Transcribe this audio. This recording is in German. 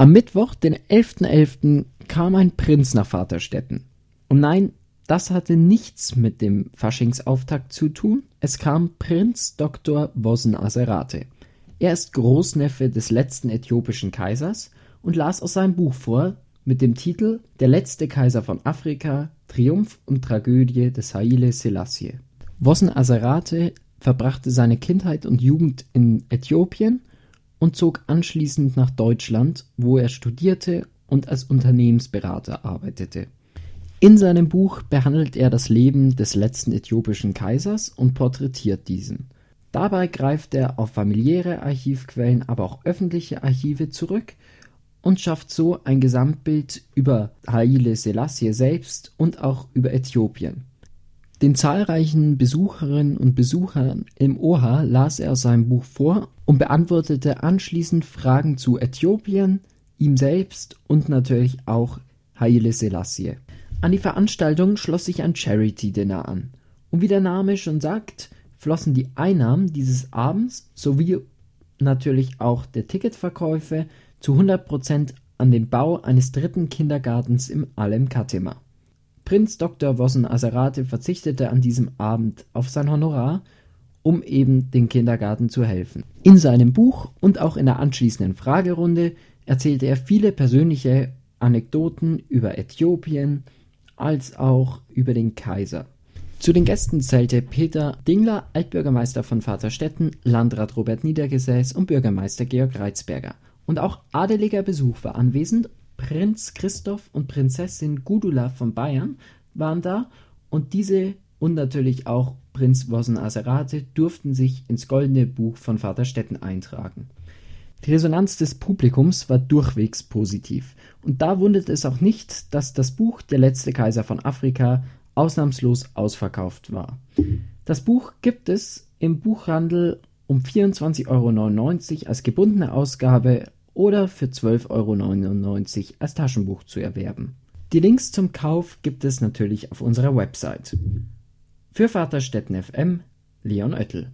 Am Mittwoch, den 11.11., .11., kam ein Prinz nach Vaterstetten. Und nein, das hatte nichts mit dem Faschingsauftakt zu tun. Es kam Prinz Dr. Wossen Aserate. Er ist Großneffe des letzten äthiopischen Kaisers und las aus seinem Buch vor mit dem Titel Der letzte Kaiser von Afrika, Triumph und Tragödie des Haile Selassie. Wossen Aserate verbrachte seine Kindheit und Jugend in Äthiopien und zog anschließend nach Deutschland, wo er studierte und als Unternehmensberater arbeitete. In seinem Buch behandelt er das Leben des letzten äthiopischen Kaisers und porträtiert diesen. Dabei greift er auf familiäre Archivquellen, aber auch öffentliche Archive zurück und schafft so ein Gesamtbild über Haile Selassie selbst und auch über Äthiopien. Den zahlreichen Besucherinnen und Besuchern im OHA las er seinem Buch vor und beantwortete anschließend Fragen zu Äthiopien, ihm selbst und natürlich auch Haile Selassie. An die Veranstaltung schloss sich ein Charity-Dinner an. Und wie der Name schon sagt, flossen die Einnahmen dieses Abends sowie natürlich auch der Ticketverkäufe zu 100% an den Bau eines dritten Kindergartens im Alem Katema. Prinz Dr. Wossen Aserate verzichtete an diesem Abend auf sein Honorar, um eben den Kindergarten zu helfen. In seinem Buch und auch in der anschließenden Fragerunde erzählte er viele persönliche Anekdoten über Äthiopien als auch über den Kaiser. Zu den Gästen zählte Peter Dingler, Altbürgermeister von Vaterstetten, Landrat Robert Niedergesäß und Bürgermeister Georg Reitzberger. Und auch adeliger Besuch war anwesend Prinz Christoph und Prinzessin Gudula von Bayern waren da und diese und natürlich auch Prinz Wossen Aserate durften sich ins Goldene Buch von Vater Stetten eintragen. Die Resonanz des Publikums war durchwegs positiv und da wundert es auch nicht, dass das Buch Der letzte Kaiser von Afrika ausnahmslos ausverkauft war. Das Buch gibt es im Buchhandel um 24,99 Euro als gebundene Ausgabe oder für 12,99 Euro als Taschenbuch zu erwerben. Die Links zum Kauf gibt es natürlich auf unserer Website. Für Vaterstetten FM, Leon Oettel.